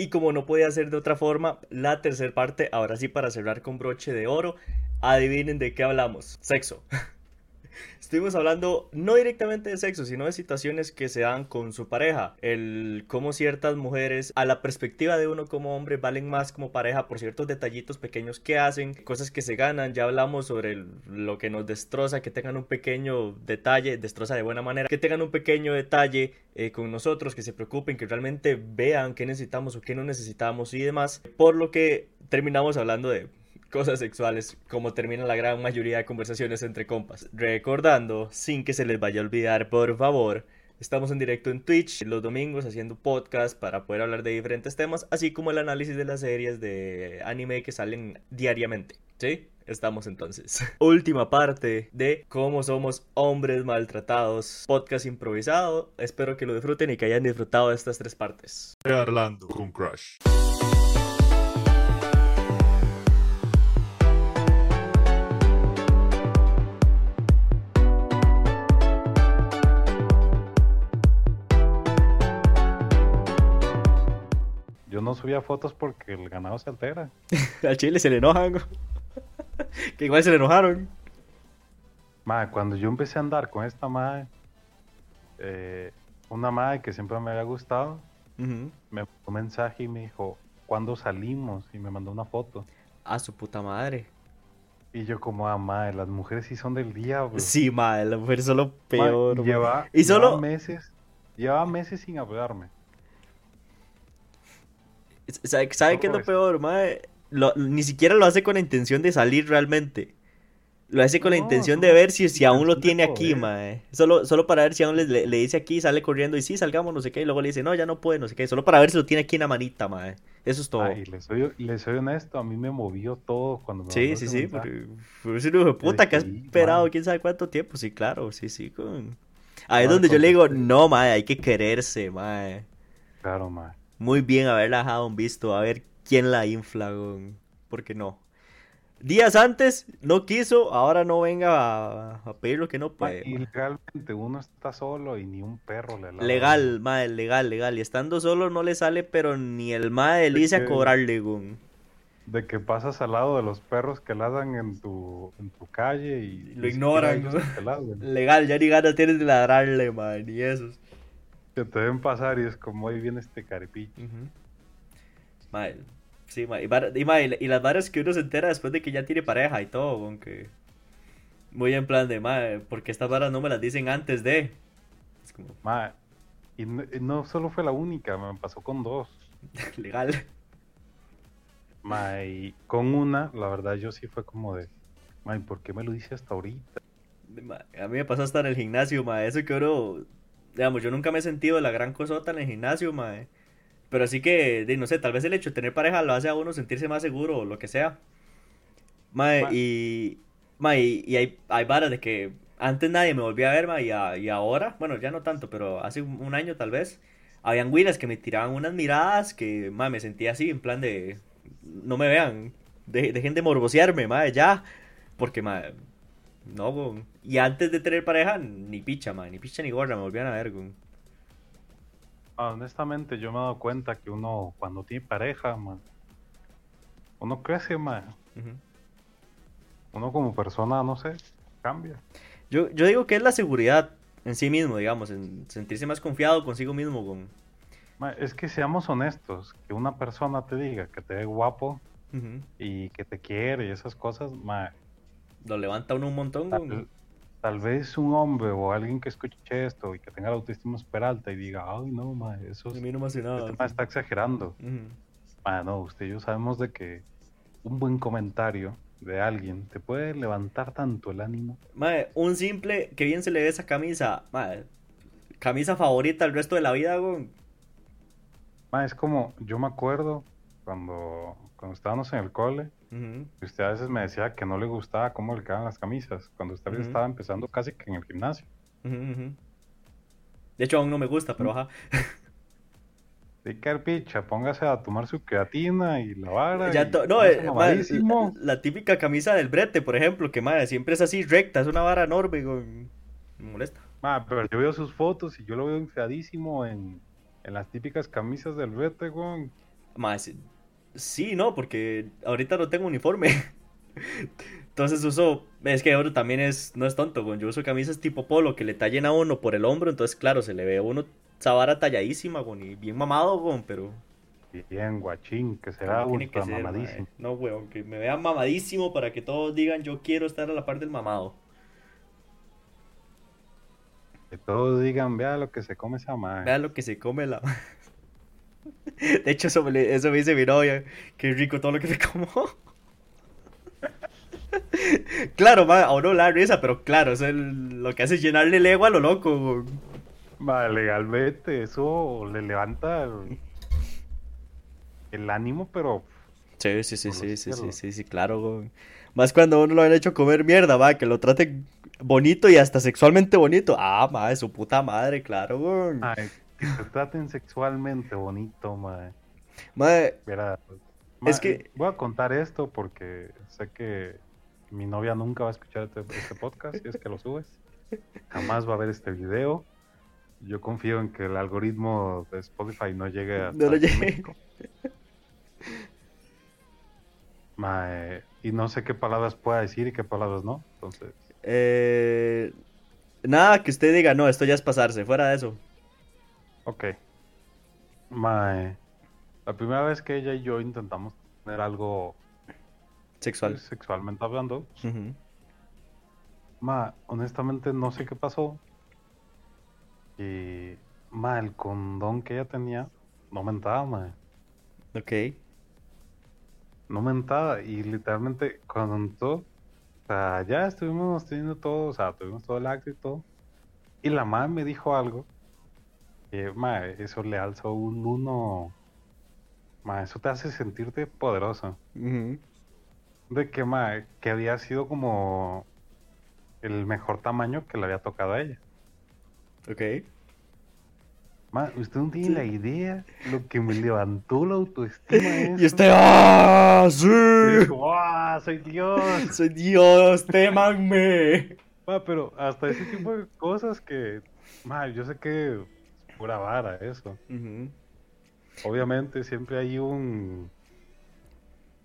Y como no podía ser de otra forma, la tercera parte, ahora sí para cerrar con broche de oro, adivinen de qué hablamos. Sexo. Estuvimos hablando no directamente de sexo, sino de situaciones que se dan con su pareja. El cómo ciertas mujeres, a la perspectiva de uno como hombre, valen más como pareja por ciertos detallitos pequeños que hacen, cosas que se ganan. Ya hablamos sobre lo que nos destroza, que tengan un pequeño detalle, destroza de buena manera, que tengan un pequeño detalle eh, con nosotros, que se preocupen, que realmente vean qué necesitamos o qué no necesitamos y demás. Por lo que terminamos hablando de cosas sexuales, como termina la gran mayoría de conversaciones entre compas. Recordando, sin que se les vaya a olvidar, por favor, estamos en directo en Twitch los domingos haciendo podcast para poder hablar de diferentes temas, así como el análisis de las series de anime que salen diariamente. ¿Sí? Estamos entonces. Última parte de cómo somos hombres maltratados. Podcast improvisado. Espero que lo disfruten y que hayan disfrutado de estas tres partes. Hablando con Crash. No subía fotos porque el ganado se altera. Al chile se le enojan. que igual se le enojaron. Madre, cuando yo empecé a andar con esta madre, eh, una madre que siempre me había gustado, me mandó un mensaje y me dijo, ¿cuándo salimos? Y me mandó una foto. A su puta madre. Y yo como, ah, madre, las mujeres sí son del diablo. Sí, madre, las mujeres son lo peor. Madre, lleva, y solo... meses, lleva meses sin hablarme. ¿Sabe, sabe qué es lo peor, madre? Lo, ni siquiera lo hace con la intención de salir realmente. Lo hace con la intención no, de ver si, si aún lo tiene aquí, mae. Solo, solo para ver si aún le, le- le dice aquí, sale corriendo y sí, salgamos, no sé qué. Y luego le dice, no, ya no puede, no sé qué. Solo para ver si lo tiene aquí en la manita, mae. Eso es todo. Ah, y le soy, honesto, a mí me movió todo cuando me sí, sí, sí. Porque de puta que ha sí, esperado mae. quién sabe cuánto tiempo. Sí, claro, sí, sí. Con... Ahí es donde yo le digo, no, mae, hay que quererse, mae. Claro, madre. Muy bien haberla dejado un visto, a ver quién la infla. Porque no. Días antes no quiso, ahora no venga a, a pedir lo que no Ma, puede. y legalmente uno está solo y ni un perro le ladra. Legal, mae, legal, legal. Y estando solo no le sale, pero ni el mae le dice a cobrarle, weón. De que pasas al lado de los perros que ladran en tu, en tu calle y Lo ignoran. Legal, ya ni ganas tienes de ladrarle, mae, ni eso. Que te ven pasar y es como ahí viene este caripicho. Mae, sí, mae. Y, y, y las varas que uno se entera después de que ya tiene pareja y todo, aunque. Muy en plan de, mae, porque estas varas no me las dicen antes de. Es como, Ma, y no, y no solo fue la única, me pasó con dos. legal. Ma, y con una, la verdad yo sí fue como de, ma, ¿y ¿por qué me lo dice hasta ahorita? Ma, A mí me pasó hasta en el gimnasio, mae. Eso que uno. Digamos, yo nunca me he sentido la gran cosota en el gimnasio, mae. Pero así que, de, no sé, tal vez el hecho de tener pareja lo hace a uno sentirse más seguro o lo que sea. Mae, Ma. y. Mae, y, y hay, hay varas de que antes nadie me volvía a ver, mae, y, a- y ahora, bueno, ya no tanto, pero hace un, un año tal vez, habían güiras que me tiraban unas miradas que, mae, me sentía así, en plan de. No me vean, de- dejen de morbosearme, mae, ya. Porque, mae, no, weón. Y antes de tener pareja, ni picha, man. Ni picha ni gorra, me volvían a ver, weón. Honestamente yo me he dado cuenta que uno cuando tiene pareja, ma, uno crece, ma. Ujú. Uno como persona, no sé, cambia. yo, yo digo que es la seguridad en sí mismo, digamos, en sentirse más confiado consigo mismo. Ma, es que seamos honestos, que una persona te diga que te ve guapo y que te quiere y esas cosas, ma, Lo levanta uno un montón, tal, tal vez un hombre o alguien que escuche esto y que tenga la autoestima súper alta y diga, ay no, ma, eso es- no este ma está exagerando. Ma, no, usted y yo sabemos de que un buen comentario de alguien te puede levantar tanto el ánimo. Mae, un simple, que bien se le ve esa camisa, mae, camisa favorita el resto de la vida, weón. Ma, es como, yo me acuerdo cuando, cuando estábamos en el cole, Que usted a veces me decía que no le gustaba cómo le quedaban las camisas, cuando usted Ujú. estaba empezando casi que en el gimnasio. De hecho, aún no me gusta, pero ajá. Sí, carpicha, póngase a tomar su creatina y la vara. Ya y no, eh, ma, mamadísimo. la, la típica camisa del brete, por ejemplo, que madre, siempre es así recta, es una vara enorme. Me molesta. Ma, pero yo veo sus fotos y yo lo veo infladísimo en, en las típicas camisas del vete, weón. Más, sí, no, porque ahorita no tengo uniforme. Entonces uso, es que oro también es, no es tonto, yo uso camisas tipo polo que le tallen a uno por el hombro, entonces claro, se le ve a uno esa talladísima, y bien mamado, pero... Bien guachín, que será ultra mamadísimo. No, weón, que me vean mamadísimo para que todos digan yo quiero estar a la par del mamado. Que todos digan, vea lo que se come esa madre. Vea lo que se come la De hecho, eso me, eso me dice mi novia. Qué rico todo lo que me como. claro, ma, a uno la risa, pero claro, eso es lo que hace es llenarle el ego a lo loco. Ma, legalmente, eso le levanta el, ánimo, pero. Sí, sí, sí, sí, sí, sí, sí, sí, claro, Más cuando uno lo han hecho comer mierda, va, que lo trate bonito y hasta sexualmente bonito. Ah, ma, es su puta madre, claro, güey. Que te traten sexualmente bonito, ma. Ma, es que... Voy a contar esto porque sé que mi novia nunca va a escuchar este, este podcast si es que lo subes. Jamás va a ver este video. Yo confío en que el algoritmo de Spotify no llegue a no México. y no sé qué palabras pueda decir y qué palabras no. Entonces. Eh, nada que usted diga, no, esto ya es pasarse, fuera de eso. Ok. Mae, la primera vez que ella y yo intentamos tener algo sexual, pues, sexualmente hablando, ma, honestamente no sé qué pasó. Y, ma, el condón que ella tenía no me entraba, ma. Ok. No me entraba y literalmente cuando entró, o sea, ya estuvimos teniendo todo, o sea, tuvimos todo el acto y todo. Y la madre me dijo algo ma, eso le alzó un uno eso te hace sentirte poderoso. De que, ma, que había sido como el mejor tamaño que le había tocado a ella. Ok. Ma, usted no tiene la idea lo que me levantó la autoestima. Y usted, ¡ah! ¡Sí! ¡ah! ¡Soy Dios! ¡Soy Dios! ¡Témanme! Ma, pero hasta ese tipo de cosas que, ma, yo sé que pura vara eso. Obviamente siempre hay un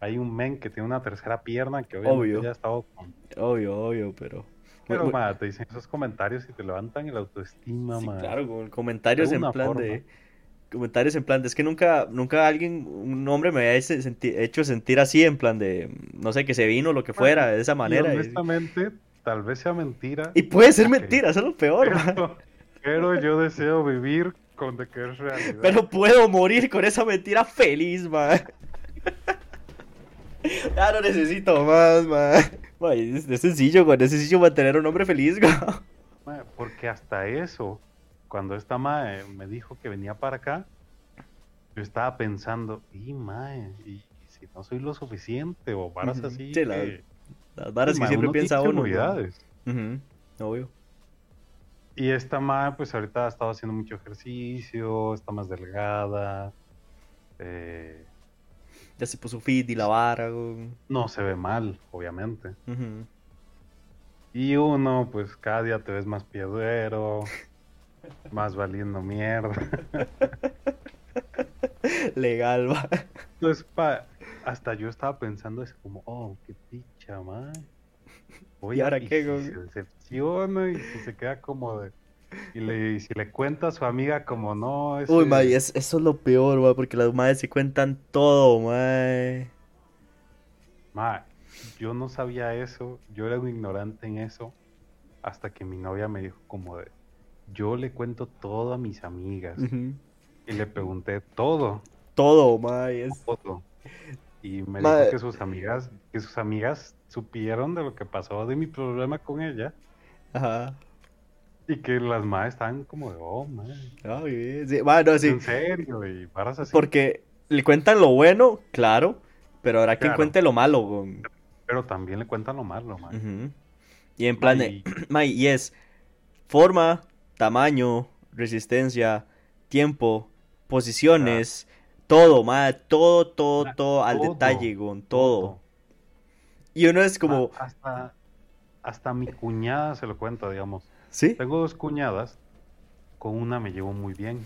hay un men que tiene una tercera pierna que obviamente ya ha estado con... Obvio, obvio, pero... Pero, te dicen esos comentarios y te levantan el autoestima, sí, claro, comentarios en plan de... Comentarios en plan de... Es que nunca, nunca alguien, un hombre me había hecho sentir así, en plan de... No sé, que se vino, lo que fuera, de esa manera. honestamente, tal vez sea mentira. Y puede ser mentira, eso es lo peor. pero yo deseo vivir con de que es realidad. Pero puedo morir con esa mentira feliz, man. ya no necesito más, man. es, sencillo, güey. Es sencillo mantener a un hombre feliz, güey. Porque hasta eso, cuando esta mae me dijo que venía para acá, yo estaba pensando, y mae, y si no soy lo suficiente, o varas así. Sí, las varas que siempre piensa uno. Novedades. Obvio. Y esta madre, pues ahorita ha estado haciendo mucho ejercicio, está más delgada. Eh, ya se puso fit y la vara. No se ve mal, obviamente. Y uno, pues cada día te ves más piedrero, más valiendo mierda. Legal, va. Entonces, pa, hasta yo estaba pensando es como, oh, qué picha, madre. ¿Y ahora qué? se decepciona y se queda como de... Y, le, si le cuenta a su amiga como no... Uy, mae, eso es lo peor, mae, porque las madres se cuentan todo, mae. Mae, yo no sabía eso, yo era un ignorante en eso, hasta que mi novia me dijo como de... Yo le cuento todo a mis amigas. Y le pregunté todo. Todo, mae. Es... Todo. Y me dijo que sus amigas, que sus amigas supieron de lo que pasó de mi problema con ella. Ajá. Y que las madres estaban como de, oh, man. sí. Bueno, sí. En serio, y paras así. Porque le cuentan lo bueno, claro, pero habrá quien cuente lo malo. Pero también le cuentan lo malo, man. Y en plan de, y es forma, tamaño, resistencia, tiempo, posiciones, todo, madre, todo, todo, todo, al detalle, con todo. Y uno es como... Hasta, hasta mi cuñada se lo cuenta, digamos. ¿Sí? Tengo dos cuñadas, con una me llevo muy bien.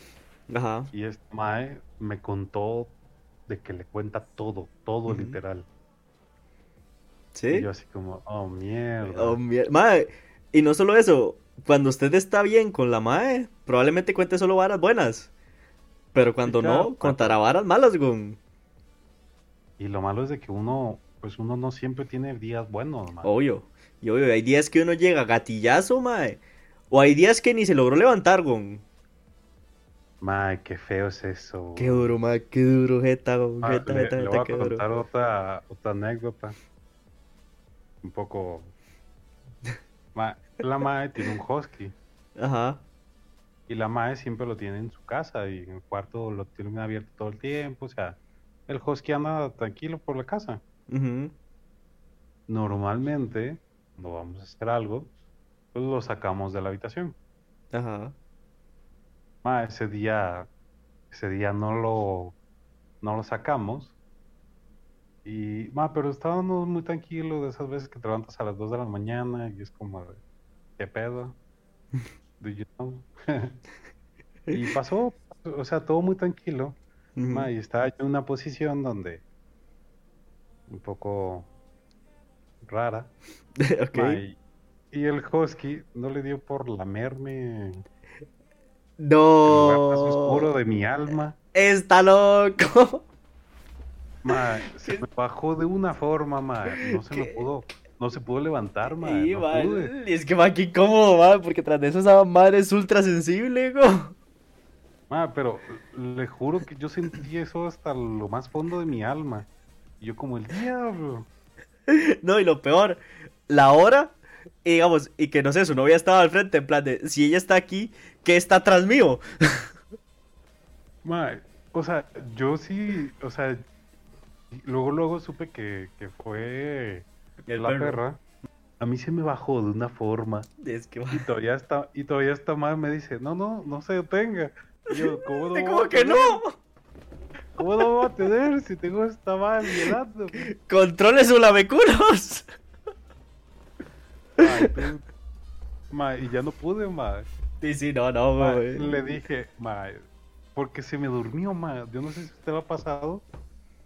Ajá. Y esta mae me contó de que le cuenta todo, todo literal. Sí. Y yo así como, oh mierda. Oh, mierda. Mae, y no solo eso, cuando usted está bien con la mae, probablemente cuente solo varas buenas. Pero cuando no, contará varas malas, güey. Y lo malo es de que uno, pues uno no siempre tiene días buenos, mae. Obvio. Y obvio, hay días que uno llega gatillazo, mae. O hay días que ni se logró levantar, güey. Mae, qué feo es eso. Qué duro, mae, qué duro, jeta, güey. Jeta, le, jeta, le jeta, voy a qué duro. contar otra, otra anécdota. Un poco... Ma, la mae tiene un husky. Ajá. Y la mae siempre lo tiene en su casa y en el cuarto lo tiene abierto todo el tiempo. O sea, el husky anda tranquilo por la casa. Normalmente, cuando vamos a hacer algo, pues lo sacamos de la habitación. Ajá. Ma, ese día, ese día no lo, no lo sacamos. Y, ma, pero estábamos muy tranquilos de esas veces que te levantas a las 2 de la mañana y es como, de, ¿qué pedo? Do you know? y pasó, o sea, todo muy tranquilo. Ma, y estaba yo en una posición donde, un poco rara. ok. ma, y, y el husky no le dio por lamerme el lugar más oscuro No. de mi alma. Está loco. Ma, se me bajó de una forma, ma. No se me ¿Qué? pudo, no se pudo levantar, ma. Y, no man, pude. y es que va qué incómodo, man, porque tras de eso esa madre es ultra sensible, güey. Ma, pero le juro que yo sentí eso hasta lo más fondo de mi alma. Y yo como el diablo. No, y lo peor, la hora, y digamos, y que no sé, su novia estaba al frente, en plan de, si ella está aquí, ¿qué está atrás mío? Ma, o sea, yo sí, o sea, luego luego supe que, que fue El la perro. perra. A mí se me bajó de una forma. Es que, Y todavía está, y todavía está mal, me dice, no, no, no se detenga. Y yo, ¿cómo no? voy a ¿cómo que tener? no? ¿Cómo no voy a tener si tengo esta mal violando? Controle su lameculos. Ay, tú- Ma, y ya no pude, ma. Sí, sí, no, no, Ma, güey. le dije, ma, porque se me durmió, ma. Yo no sé si usted lo ha pasado,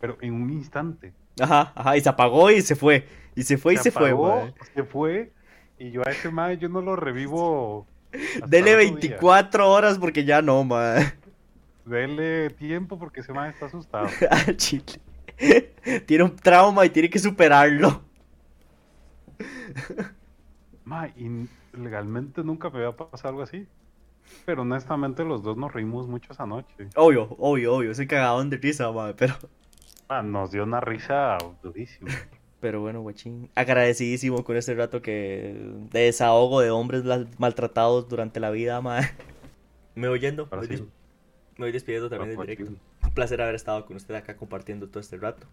pero en un instante. Ajá, ajá, y se apagó y se fue. Y se fue y se fue, apagó, güey. Se fue, y yo a ese ma, yo no lo revivo. Dele el otro día. 24 horas porque ya no, man. Dele tiempo porque ese ma está asustado. Chile. Tiene un trauma y tiene que superarlo. Ma, y legalmente nunca me había pasado algo así. Pero honestamente los dos nos reímos mucho esa noche. Obvio, obvio, obvio. Soy cagadón de risa, man. Pero, Ma, nos dio una risa durísima. pero bueno, guachín. Agradecidísimo con este rato que de desahogo de hombres maltratados durante la vida, man. Me voy yendo. Me voy sí. me voy despidiendo también Ah, en directo. Un placer haber estado con usted acá compartiendo todo este rato.